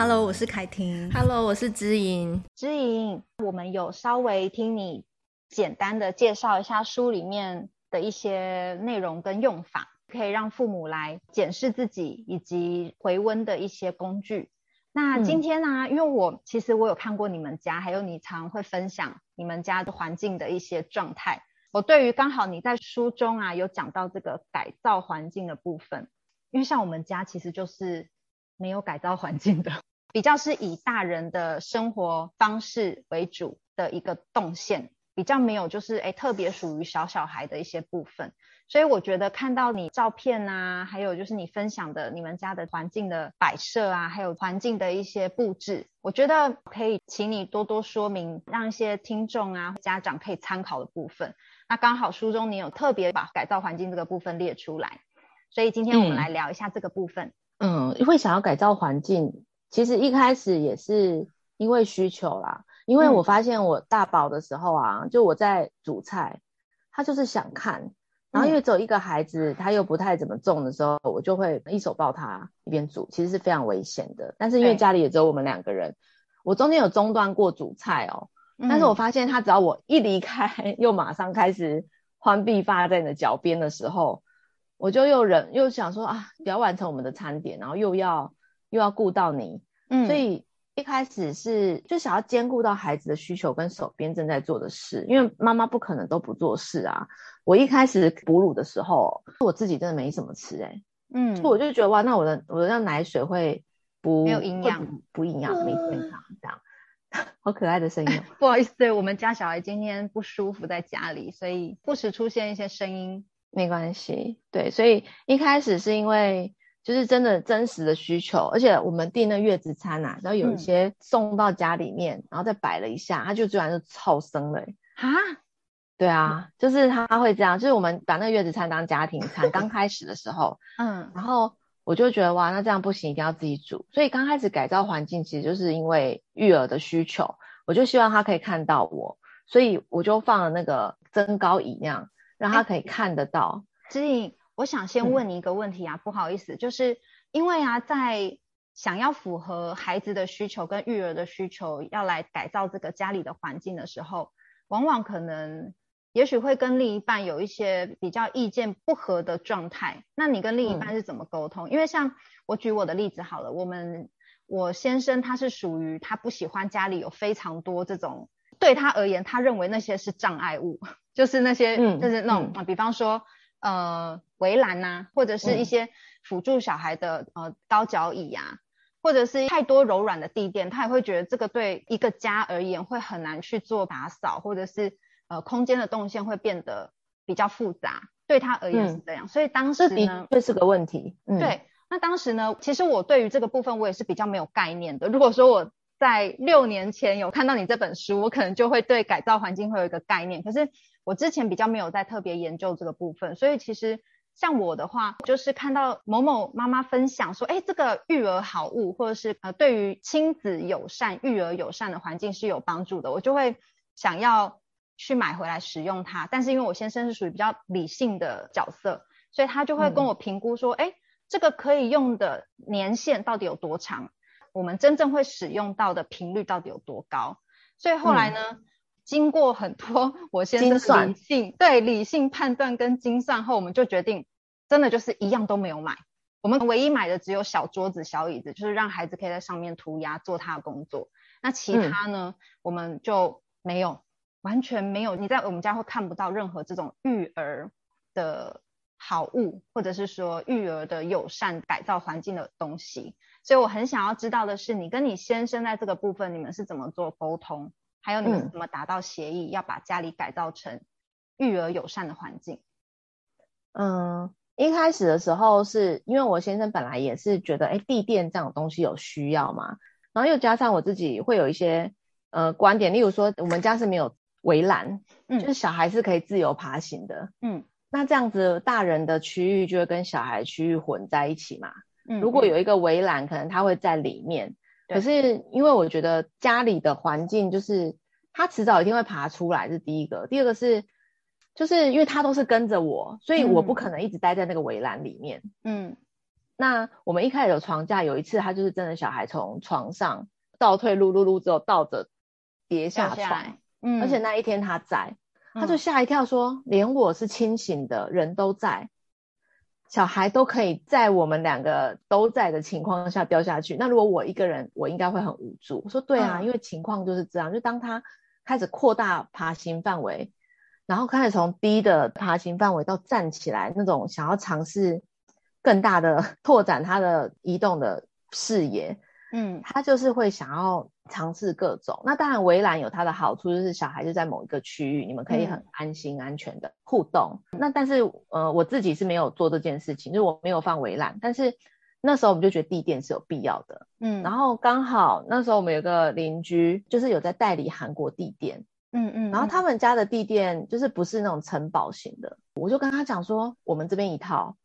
Hello，我是凯婷。Hello，我是知莹。知莹，我们有稍微听你简单的介绍一下书里面的一些内容跟用法，可以让父母来检视自己以及回温的一些工具。那今天呢、啊嗯，因为我其实我有看过你们家，还有你常会分享你们家的环境的一些状态。我对于刚好你在书中啊有讲到这个改造环境的部分，因为像我们家其实就是没有改造环境的。比较是以大人的生活方式为主的一个动线，比较没有就是诶特别属于小小孩的一些部分，所以我觉得看到你照片啊，还有就是你分享的你们家的环境的摆设啊，还有环境的一些布置，我觉得可以请你多多说明，让一些听众啊家长可以参考的部分。那刚好书中你有特别把改造环境这个部分列出来，所以今天我们来聊一下这个部分。嗯，会想要改造环境。其实一开始也是因为需求啦，因为我发现我大宝的时候啊，嗯、就我在煮菜，他就是想看，然后因为只有一个孩子，他又不太怎么种的时候，我就会一手抱他一边煮，其实是非常危险的。但是因为家里也只有我们两个人，我中间有中断过煮菜哦，但是我发现他只要我一离开，又马上开始欢必发在你的脚边的时候，我就又忍又想说啊，不要完成我们的餐点，然后又要。又要顾到你，嗯，所以一开始是就想要兼顾到孩子的需求跟手边正在做的事，因为妈妈不可能都不做事啊。我一开始哺乳的时候，我自己真的没什么吃诶、欸、嗯，所以我就觉得哇，那我的我的那奶水会不没有营养，不营养，没健康这样，好可爱的声音。不好意思，对我们家小孩今天不舒服在家里，所以不时出现一些声音，没关系。对，所以一开始是因为。就是真的真实的需求，而且我们订那月子餐啊，然后有一些送到家里面，嗯、然后再摆了一下，他就居然就超生了哈，对啊，就是他会这样，就是我们把那个月子餐当家庭餐，刚开始的时候，嗯，然后我就觉得哇，那这样不行，一定要自己煮。所以刚开始改造环境，其实就是因为育儿的需求，我就希望他可以看到我，所以我就放了那个增高椅那样，让他可以看得到。所、欸、以。我想先问你一个问题啊，嗯、不好意思，就是因为啊，在想要符合孩子的需求跟育儿的需求，要来改造这个家里的环境的时候，往往可能也许会跟另一半有一些比较意见不合的状态。那你跟另一半是怎么沟通？嗯、因为像我举我的例子好了，我们我先生他是属于他不喜欢家里有非常多这种，对他而言，他认为那些是障碍物，就是那些、嗯、就是那种、嗯、比方说。呃，围栏呐，或者是一些辅助小孩的、嗯、呃高脚椅呀、啊，或者是太多柔软的地垫，他也会觉得这个对一个家而言会很难去做打扫，或者是呃空间的动线会变得比较复杂，对他而言是这样。嗯、所以当时呢，这是个问题。嗯、对，那当时呢，其实我对于这个部分我也是比较没有概念的。如果说我在六年前有看到你这本书，我可能就会对改造环境会有一个概念。可是我之前比较没有在特别研究这个部分，所以其实像我的话，就是看到某某妈妈分享说，哎，这个育儿好物，或者是呃对于亲子友善、育儿友善的环境是有帮助的，我就会想要去买回来使用它。但是因为我先生是属于比较理性的角色，所以他就会跟我评估说，哎、嗯，这个可以用的年限到底有多长？我们真正会使用到的频率到底有多高？所以后来呢，嗯、经过很多我先生的理性对理性判断跟精算后，我们就决定，真的就是一样都没有买。我们唯一买的只有小桌子、小椅子，就是让孩子可以在上面涂鸦做他的工作。那其他呢，嗯、我们就没有，完全没有。你在我们家会看不到任何这种育儿的好物，或者是说育儿的友善改造环境的东西。所以我很想要知道的是，你跟你先生在这个部分，你们是怎么做沟通？还有你们怎么达到协议，要把家里改造成育儿友善的环境？嗯，一开始的时候是因为我先生本来也是觉得，哎，地垫这种东西有需要嘛，然后又加上我自己会有一些呃观点，例如说我们家是没有围栏，嗯，就是小孩是可以自由爬行的，嗯，那这样子大人的区域就会跟小孩区域混在一起嘛。如果有一个围栏，可能他会在里面。可是因为我觉得家里的环境就是他迟早一定会爬出来，是第一个。第二个是，就是因为他都是跟着我，所以我不可能一直待在那个围栏里面。嗯，那我们一开始有床架，有一次他就是真的小孩从床上倒退噜噜噜之后倒着跌下床，嗯，而且那一天他在，他就吓一跳说，连我是清醒的人都在。小孩都可以在我们两个都在的情况下掉下去。那如果我一个人，我应该会很无助。我说对啊，嗯、因为情况就是这样。就当他开始扩大爬行范围，然后开始从低的爬行范围到站起来那种想要尝试更大的 拓展他的移动的视野，嗯，他就是会想要。尝试各种，那当然围栏有它的好处，就是小孩就在某一个区域，你们可以很安心、安全的互动。嗯、那但是呃，我自己是没有做这件事情，就是我没有放围栏。但是那时候我们就觉得地垫是有必要的，嗯。然后刚好那时候我们有个邻居，就是有在代理韩国地垫，嗯嗯。然后他们家的地垫就是不是那种城堡型的，我就跟他讲说，我们这边一套，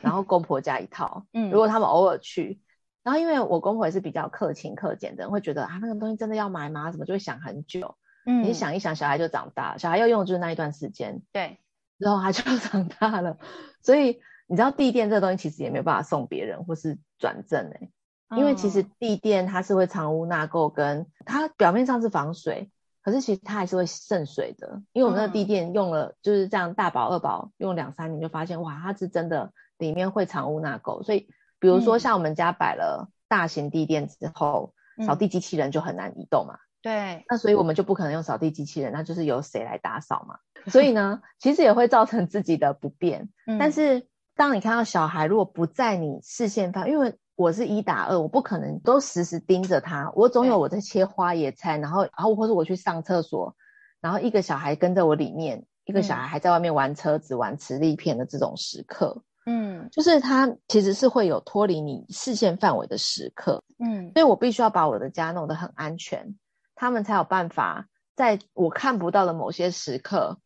然后公婆家一套，嗯。如果他们偶尔去。然后因为我公婆也是比较克勤克俭的人，会觉得啊那个东西真的要买吗？怎么就会想很久？嗯，你想一想，小孩就长大，小孩要用的就是那一段时间，对，然后他就 长大了。所以你知道地垫这个东西其实也没有办法送别人或是转赠哎，因为其实地垫它是会藏污纳垢，跟它表面上是防水，可是其实它还是会渗水的。因为我们那个地垫用了就是这样大保二保用两三年就发现哇，它是真的里面会藏污纳垢，所以。比如说，像我们家摆了大型地垫之后，嗯、扫地机器人就很难移动嘛。对。那所以我们就不可能用扫地机器人，那就是由谁来打扫嘛。所以呢，其实也会造成自己的不便。嗯、但是当你看到小孩如果不在你视线范，因为我是一打二，我不可能都时时盯着他，我总有我在切花野菜，然后然后或者我去上厕所，然后一个小孩跟着我里面，一个小孩还在外面玩车子、玩磁力片的这种时刻。嗯，就是它其实是会有脱离你视线范围的时刻，嗯，所以我必须要把我的家弄得很安全，他们才有办法在我看不到的某些时刻，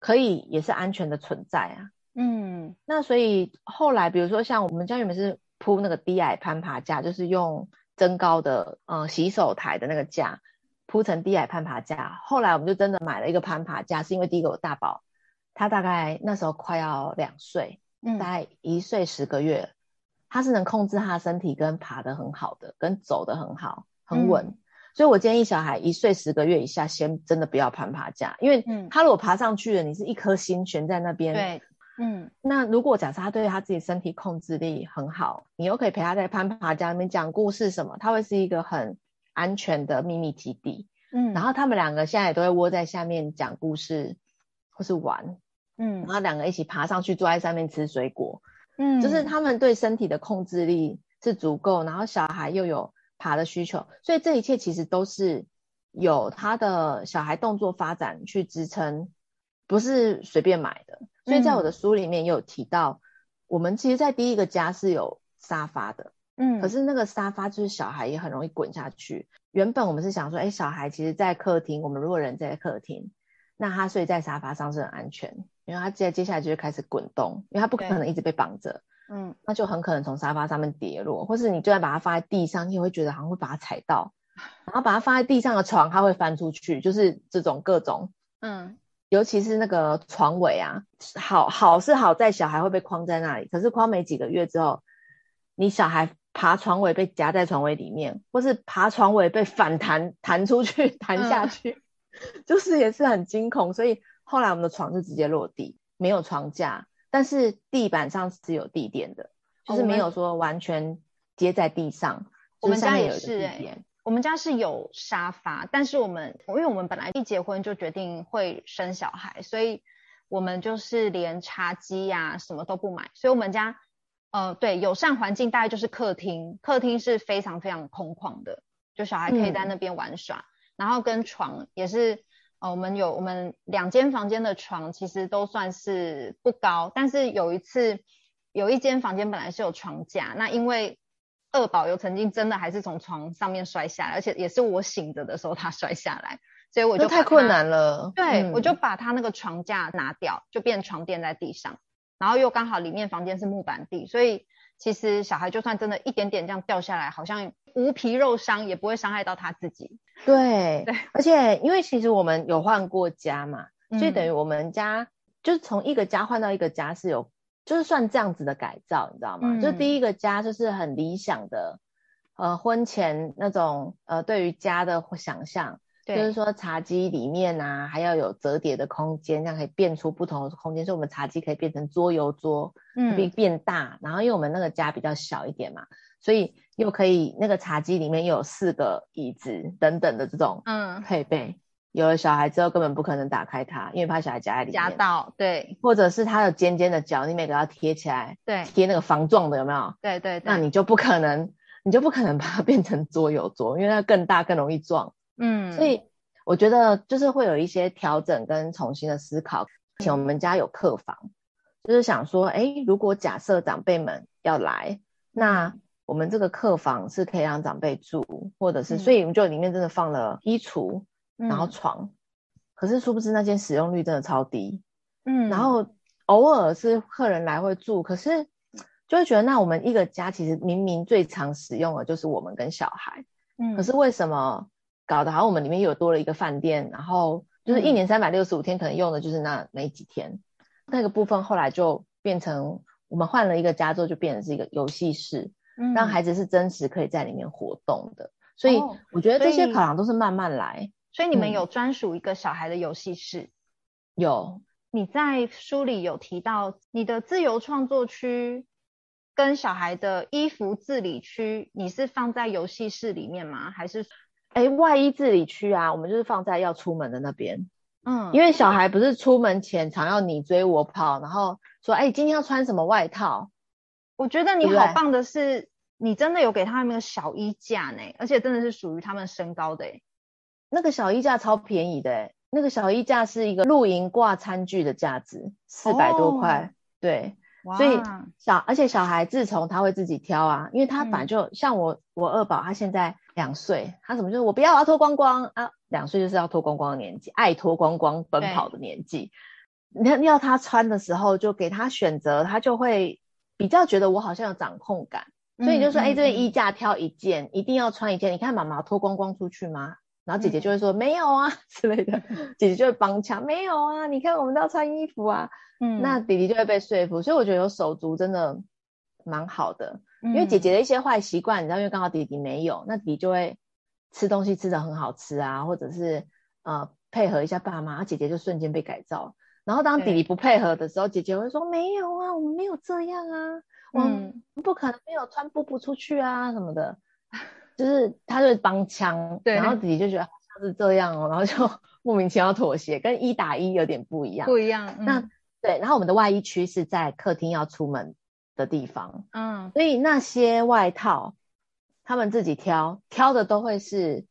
可以也是安全的存在啊，嗯，那所以后来比如说像我们家原本是铺那个低矮攀爬架，就是用增高的嗯洗手台的那个架铺成低矮攀爬架，后来我们就真的买了一个攀爬架，是因为第一个我大宝他大概那时候快要两岁。大概一岁十个月，他是能控制他的身体跟爬得很好的，跟走得很好，很稳。嗯、所以我建议小孩一岁十个月以下，先真的不要攀爬架，因为他如果爬上去了，你是一颗心悬在那边。对，嗯。那如果假设他对他自己身体控制力很好，你又可以陪他在攀爬架里面讲故事什么，他会是一个很安全的秘密基地。嗯。然后他们两个现在也都会窝在下面讲故事，或是玩。嗯，然后两个一起爬上去，坐在上面吃水果。嗯，就是他们对身体的控制力是足够，然后小孩又有爬的需求，所以这一切其实都是有他的小孩动作发展去支撑，不是随便买的。所以在我的书里面也有提到，我们其实，在第一个家是有沙发的。嗯，可是那个沙发就是小孩也很容易滚下去。原本我们是想说，哎，小孩其实在客厅，我们如果人在客厅，那他睡在沙发上是很安全。因为他接接下来就会开始滚动，因为他不可能一直被绑着，嗯，那就很可能从沙发上面跌落，或是你就算把它放在地上，你也会觉得好像会把它踩到，然后把它放在地上的床，它会翻出去，就是这种各种，嗯，尤其是那个床尾啊，好好是好在小孩会被框在那里，可是框没几个月之后，你小孩爬床尾被夹在床尾里面，或是爬床尾被反弹弹出去弹下去，嗯、就是也是很惊恐，所以。后来我们的床是直接落地，没有床架，但是地板上是有地垫的，就是没有说完全接在地上。我们家也是哎、欸，我们家是有沙发，但是我们因为我们本来一结婚就决定会生小孩，所以我们就是连茶几呀、啊、什么都不买，所以我们家呃对友善环境大概就是客厅，客厅是非常非常空旷的，就小孩可以在那边玩耍，嗯、然后跟床也是。哦，我们有我们两间房间的床，其实都算是不高，但是有一次有一间房间本来是有床架，那因为二宝有曾经真的还是从床上面摔下来，而且也是我醒着的时候他 摔下来，所以我就太困难了。对，嗯、我就把他那个床架拿掉，就变床垫在地上，然后又刚好里面房间是木板地，所以其实小孩就算真的一点点这样掉下来，好像无皮肉伤，也不会伤害到他自己。对，对，而且因为其实我们有换过家嘛，嗯、所以等于我们家就是从一个家换到一个家是有就是算这样子的改造，你知道吗？嗯、就第一个家就是很理想的，呃，婚前那种呃，对于家的想象，对就是说茶几里面啊，还要有折叠的空间，这样可以变出不同的空间，所以我们茶几可以变成桌游桌，嗯，变变大，然后因为我们那个家比较小一点嘛，所以又可以那个茶几里面又有四个椅子等等的这种嗯配备。嗯有了小孩之后，根本不可能打开它，因为怕小孩夹在里面。夹到，对。或者是它有尖尖的角，你每个要贴起来，对，贴那个防撞的，有没有？对对对。那你就不可能，你就不可能把它变成桌游桌，因为它更大更容易撞。嗯。所以我觉得就是会有一些调整跟重新的思考。以前我们家有客房，就是想说，哎，如果假设长辈们要来，那我们这个客房是可以让长辈住，或者是，所以我们就里面真的放了衣橱。然后床，嗯、可是殊不知那间使用率真的超低，嗯，然后偶尔是客人来会住，可是就会觉得那我们一个家其实明明最常使用的就是我们跟小孩，嗯，可是为什么搞得好像我们里面又多了一个饭店，然后就是一年三百六十五天可能用的就是那没几天，那个部分后来就变成我们换了一个家之后就变成是一个游戏室，嗯，让孩子是真实可以在里面活动的，所以我觉得这些考量都是慢慢来。所以你们有专属一个小孩的游戏室？嗯、有。你在书里有提到你的自由创作区跟小孩的衣服自理区，你是放在游戏室里面吗？还是？哎，外衣自理区啊，我们就是放在要出门的那边。嗯，因为小孩不是出门前常要你追我跑，然后说，哎，今天要穿什么外套？我觉得你好棒的是，你真的有给他们那个小衣架呢，而且真的是属于他们身高的哎。那个小衣架超便宜的，欸，那个小衣架是一个露营挂餐具的架子，四百多块。哦、对，所以小而且小孩自从他会自己挑啊，因为他反正就、嗯、像我我二宝，他现在两岁，他怎么就是我不要，我要脱光光啊，两岁就是要脱光光的年纪，爱脱光光奔跑的年纪。你要要他穿的时候，就给他选择，他就会比较觉得我好像有掌控感，嗯、所以你就说，哎、嗯欸，这个衣架挑一件，嗯、一定要穿一件。你看妈妈脱光光出去吗？然后姐姐就会说、嗯、没有啊 之类的，姐姐就会帮腔没有啊，你看我们都要穿衣服啊，嗯，那弟弟就会被说服，所以我觉得有手足真的蛮好的，嗯、因为姐姐的一些坏习惯，你知道，因为刚好弟弟没有，那弟弟就会吃东西吃的很好吃啊，或者是呃配合一下爸妈，姐姐就瞬间被改造。然后当弟弟不配合的时候，姐姐会说没有啊，我们没有这样啊，嗯，我们不可能没有穿布布出去啊什么的。就是他就会帮腔，对，然后弟弟就觉得好像是这样哦，然后就 莫名其妙妥协，跟一打一有点不一样。不一样。嗯、那对，然后我们的外衣区是在客厅要出门的地方，嗯，所以那些外套他们自己挑，挑的都会是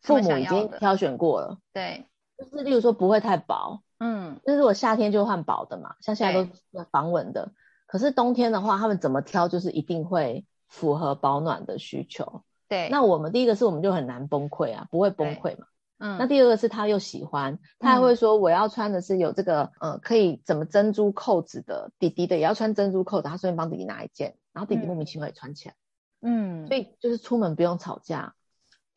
父母已经挑选过了，对，就是例如说不会太薄，嗯，就是我夏天就换薄的嘛，像现在都是防蚊的，可是冬天的话，他们怎么挑就是一定会符合保暖的需求。对，那我们第一个是我们就很难崩溃啊，不会崩溃嘛。嗯，那第二个是他又喜欢，他还会说我要穿的是有这个，嗯、呃，可以怎么珍珠扣子的，弟弟的也要穿珍珠扣子，他顺便帮弟弟拿一件，然后弟弟莫名其妙也穿起来。嗯，所以就是出门不用吵架，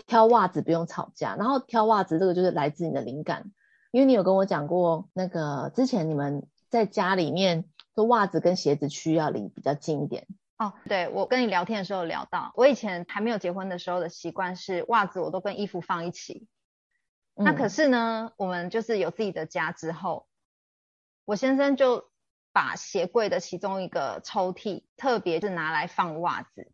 挑袜子不用吵架，然后挑袜子这个就是来自你的灵感，因为你有跟我讲过，那个之前你们在家里面说袜子跟鞋子区要离比较近一点。哦，对，我跟你聊天的时候聊到，我以前还没有结婚的时候的习惯是袜子我都跟衣服放一起。那可是呢，我们就是有自己的家之后，我先生就把鞋柜的其中一个抽屉，特别是拿来放袜子。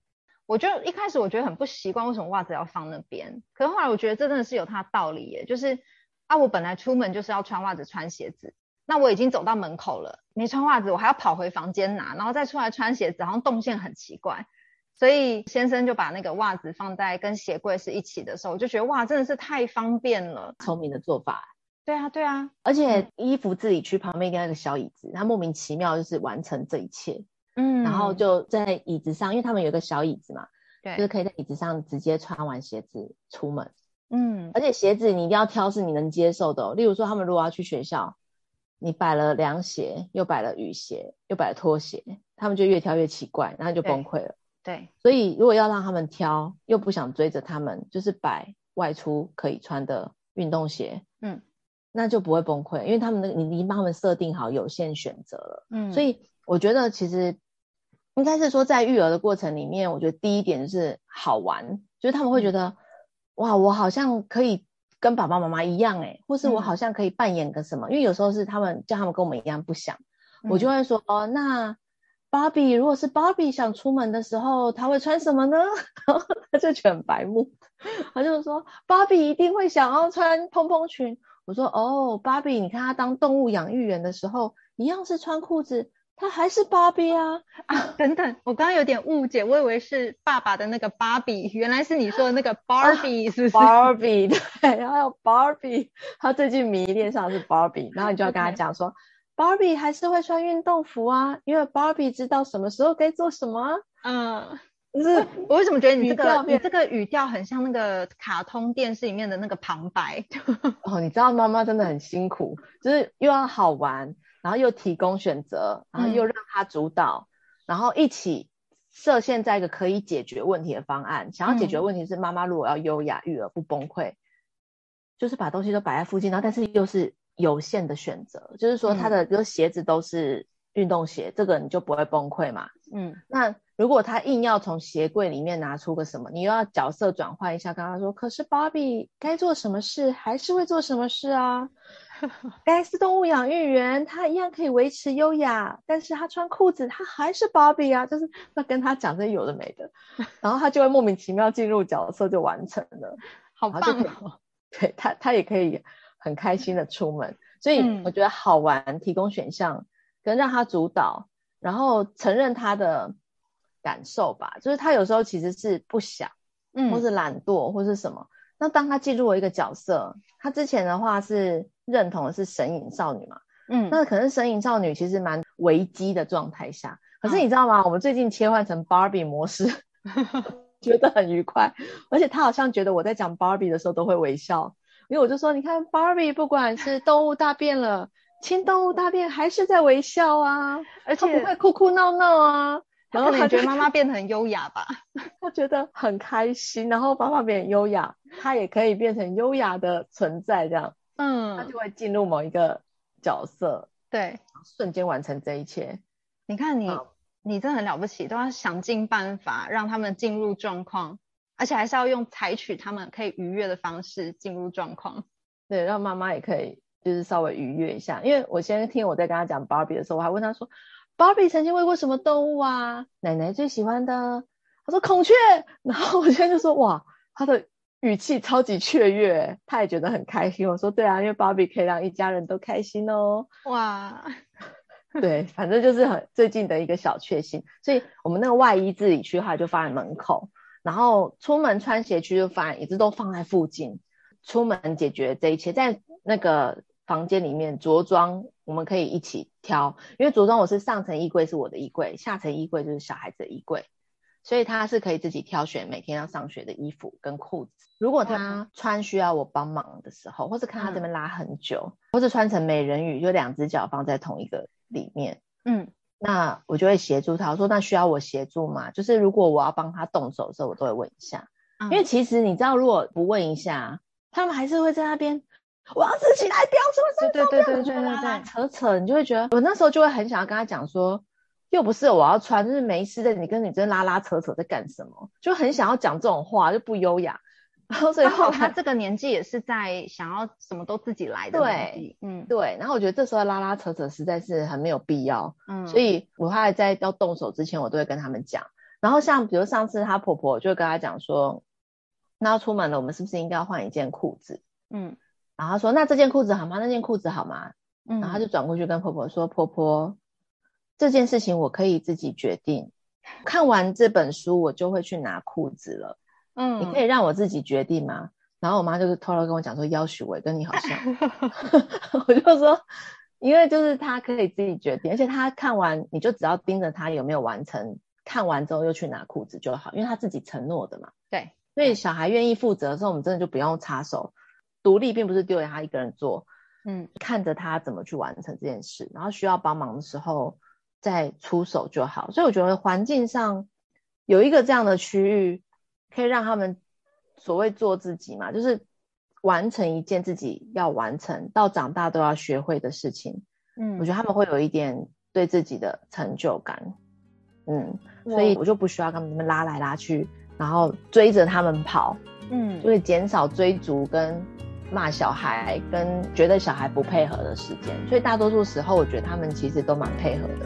我就一开始我觉得很不习惯，为什么袜子要放那边？可是后来我觉得这真的是有它的道理耶，就是啊，我本来出门就是要穿袜子穿鞋子。那我已经走到门口了，没穿袜子，我还要跑回房间拿，然后再出来穿鞋子，好像动线很奇怪。所以先生就把那个袜子放在跟鞋柜是一起的时候，我就觉得哇，真的是太方便了，聪明的做法。对啊，对啊，而且衣服自己去旁边应该有个小椅子，他莫名其妙就是完成这一切。嗯，然后就在椅子上，因为他们有个小椅子嘛，对，就是可以在椅子上直接穿完鞋子出门。嗯，而且鞋子你一定要挑是你能接受的哦，例如说他们如果要去学校。你摆了凉鞋，又摆了雨鞋，又摆了拖鞋，他们就越挑越奇怪，然后就崩溃了。对，所以如果要让他们挑，又不想追着他们，就是摆外出可以穿的运动鞋。嗯，那就不会崩溃，因为他们那个你已经帮他们设定好有限选择了。嗯，所以我觉得其实应该是说，在育儿的过程里面，我觉得第一点就是好玩，就是他们会觉得、嗯、哇，我好像可以跟爸爸妈妈一样哎，或是我好像可以扮演个什么，嗯、因为有时候是他们叫他们跟我们一样不想，嗯、我就会说哦，那。芭比，如果是芭比想出门的时候，他会穿什么呢？然后他就全白目，他就说芭比一定会想要穿蓬蓬裙。我说哦，芭比，你看他当动物养育员的时候，一样是穿裤子，他还是芭比啊啊！等等，我刚刚有点误解，我以为是爸爸的那个芭比，原来是你说的那个芭比，是不是？芭比，对，然后芭比，他最近迷恋上的是芭比，然后你就要跟他讲说。比还是会穿运动服啊，因为芭比知道什么时候该做什么啊。嗯，就是我为什么觉得你这个你这个语调很像那个卡通电视里面的那个旁白？哦，你知道妈妈真的很辛苦，就是又要好玩，然后又提供选择，然后又让他主导，嗯、然后一起设限在一个可以解决问题的方案。想要解决问题是妈妈如果要优雅育儿不崩溃，嗯、就是把东西都摆在附近，然后但是又是。有限的选择，就是说他的比如鞋子都是运动鞋，嗯、这个你就不会崩溃嘛。嗯，那如果他硬要从鞋柜里面拿出个什么，你又要角色转换一下，跟他说，可是芭比该做什么事还是会做什么事啊？该是动物养育员，他一样可以维持优雅，但是他穿裤子，他还是芭比啊，就是那跟他讲这有的没的，然后他就会莫名其妙进入角色就完成了，好棒哦！对他，他也可以。很开心的出门，所以我觉得好玩，提供选项跟让他主导，然后承认他的感受吧。就是他有时候其实是不想，嗯，或是懒惰，或是什么。那当他进入了一个角色，他之前的话是认同的是神隐少女嘛，嗯，那可能神隐少女其实蛮危机的状态下，可是你知道吗？我们最近切换成 Barbie 模式，觉得很愉快，而且他好像觉得我在讲 Barbie 的时候都会微笑。因为我就说，你看 Barbie 不管是动物大便了，亲动物大便还是在微笑啊，而且不会哭哭闹闹啊。然后他觉得妈妈变得很优雅吧？他觉得很开心，然后爸爸变优雅，他也可以变成优雅的存在，这样，嗯，他就会进入某一个角色，对，瞬间完成这一切。你看你，嗯、你真的很了不起，都要想尽办法让他们进入状况。而且还是要用采取他们可以愉悦的方式进入状况，对，让妈妈也可以就是稍微愉悦一下。因为我先听我在跟他讲芭比的时候，我还问他说：“芭比曾经喂过什么动物啊？奶奶最喜欢的？”他说：“孔雀。”然后我现在就说：“哇，他的语气超级雀跃，他也觉得很开心。”我说：“对啊，因为芭比可以让一家人都开心哦。”哇，对，反正就是很最近的一个小确幸。所以我们那个外衣自理区哈就放在门口。然后出门穿鞋区就放，一直都放在附近。出门解决这一切，在那个房间里面着装，我们可以一起挑。因为着装我是上层衣柜是我的衣柜，下层衣柜就是小孩子的衣柜，所以他是可以自己挑选每天要上学的衣服跟裤子。如果他穿需要我帮忙的时候，或是看他这边拉很久，嗯、或是穿成美人鱼，就两只脚放在同一个里面，嗯。那我就会协助他，我说那需要我协助吗？就是如果我要帮他动手的时候，我都会问一下，嗯、因为其实你知道，如果不问一下，他们还是会在那边，我要自己来标出来，对对对对对对对，扯扯，你就会觉得，我那时候就会很想要跟他讲说，又不是我要穿，就是没事的，你跟女生拉拉扯扯在干什么？就很想要讲这种话，就不优雅。然后所以后他这个年纪也是在想要什么都自己来的，对，嗯，对。然后我觉得这时候拉拉扯扯实在是很没有必要，嗯，所以我还在要动手之前，我都会跟他们讲。然后像比如上次她婆婆就会跟她讲说，那要出门了，我们是不是应该要换一件裤子？嗯，然后她说那这件裤子好吗？那件裤子好吗？嗯，然后她就转过去跟婆婆说，婆婆，这件事情我可以自己决定。看完这本书，我就会去拿裤子了。嗯，你可以让我自己决定吗？然后我妈就是偷偷跟我讲说，要许我跟你好像，我就说，因为就是他可以自己决定，而且他看完你就只要盯着他有没有完成，看完之后又去拿裤子就好，因为他自己承诺的嘛。对，所以小孩愿意负责的时候，我们真的就不用插手，独立并不是丢给他一个人做，嗯，看着他怎么去完成这件事，然后需要帮忙的时候再出手就好。所以我觉得环境上有一个这样的区域。可以让他们所谓做自己嘛，就是完成一件自己要完成到长大都要学会的事情，嗯，我觉得他们会有一点对自己的成就感，嗯，所以我就不需要跟他们拉来拉去，然后追着他们跑，嗯，就会减少追逐跟骂小孩跟觉得小孩不配合的时间，所以大多数时候我觉得他们其实都蛮配合的。